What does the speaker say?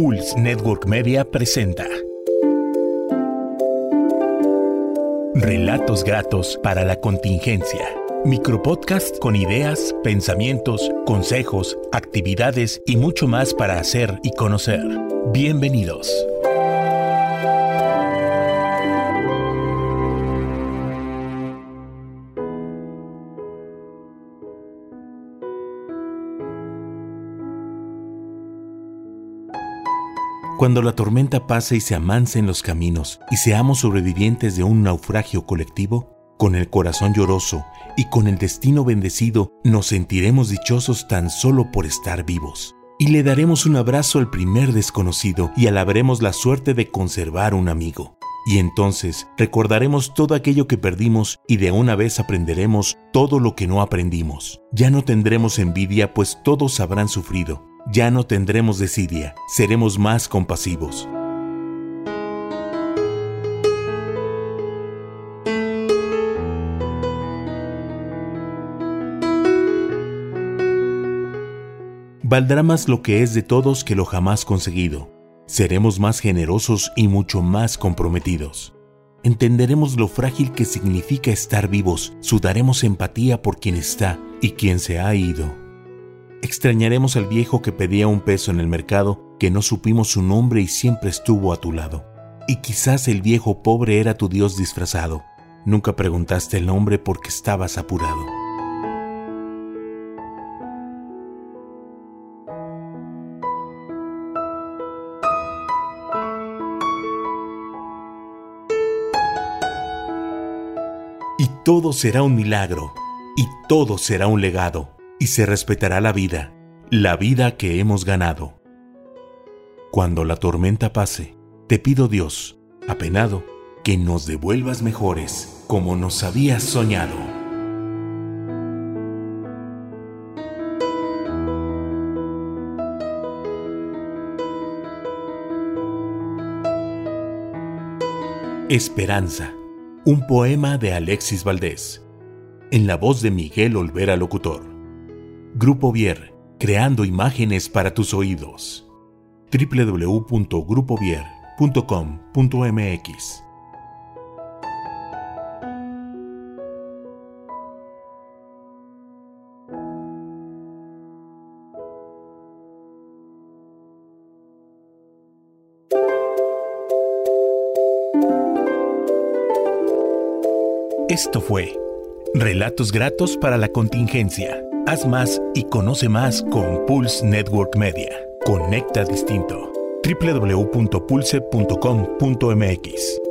Pulse Network Media presenta Relatos gratos para la contingencia. Micropodcast con ideas, pensamientos, consejos, actividades y mucho más para hacer y conocer. Bienvenidos. Cuando la tormenta pase y se amanse en los caminos y seamos sobrevivientes de un naufragio colectivo, con el corazón lloroso y con el destino bendecido, nos sentiremos dichosos tan solo por estar vivos. Y le daremos un abrazo al primer desconocido y alabaremos la suerte de conservar un amigo. Y entonces recordaremos todo aquello que perdimos y de una vez aprenderemos todo lo que no aprendimos. Ya no tendremos envidia pues todos habrán sufrido ya no tendremos desidia, seremos más compasivos. Valdrá más lo que es de todos que lo jamás conseguido. Seremos más generosos y mucho más comprometidos. Entenderemos lo frágil que significa estar vivos, sudaremos empatía por quien está y quien se ha ido. Extrañaremos al viejo que pedía un peso en el mercado, que no supimos su nombre y siempre estuvo a tu lado. Y quizás el viejo pobre era tu Dios disfrazado. Nunca preguntaste el nombre porque estabas apurado. Y todo será un milagro, y todo será un legado y se respetará la vida, la vida que hemos ganado. Cuando la tormenta pase, te pido Dios, apenado, que nos devuelvas mejores como nos habías soñado. Esperanza, un poema de Alexis Valdés, en la voz de Miguel Olvera Locutor. Grupo Vier, creando imágenes para tus oídos. www.grupovier.com.mx Esto fue Relatos Gratos para la Contingencia Haz más y conoce más con Pulse Network Media. Conecta distinto. www.pulse.com.mx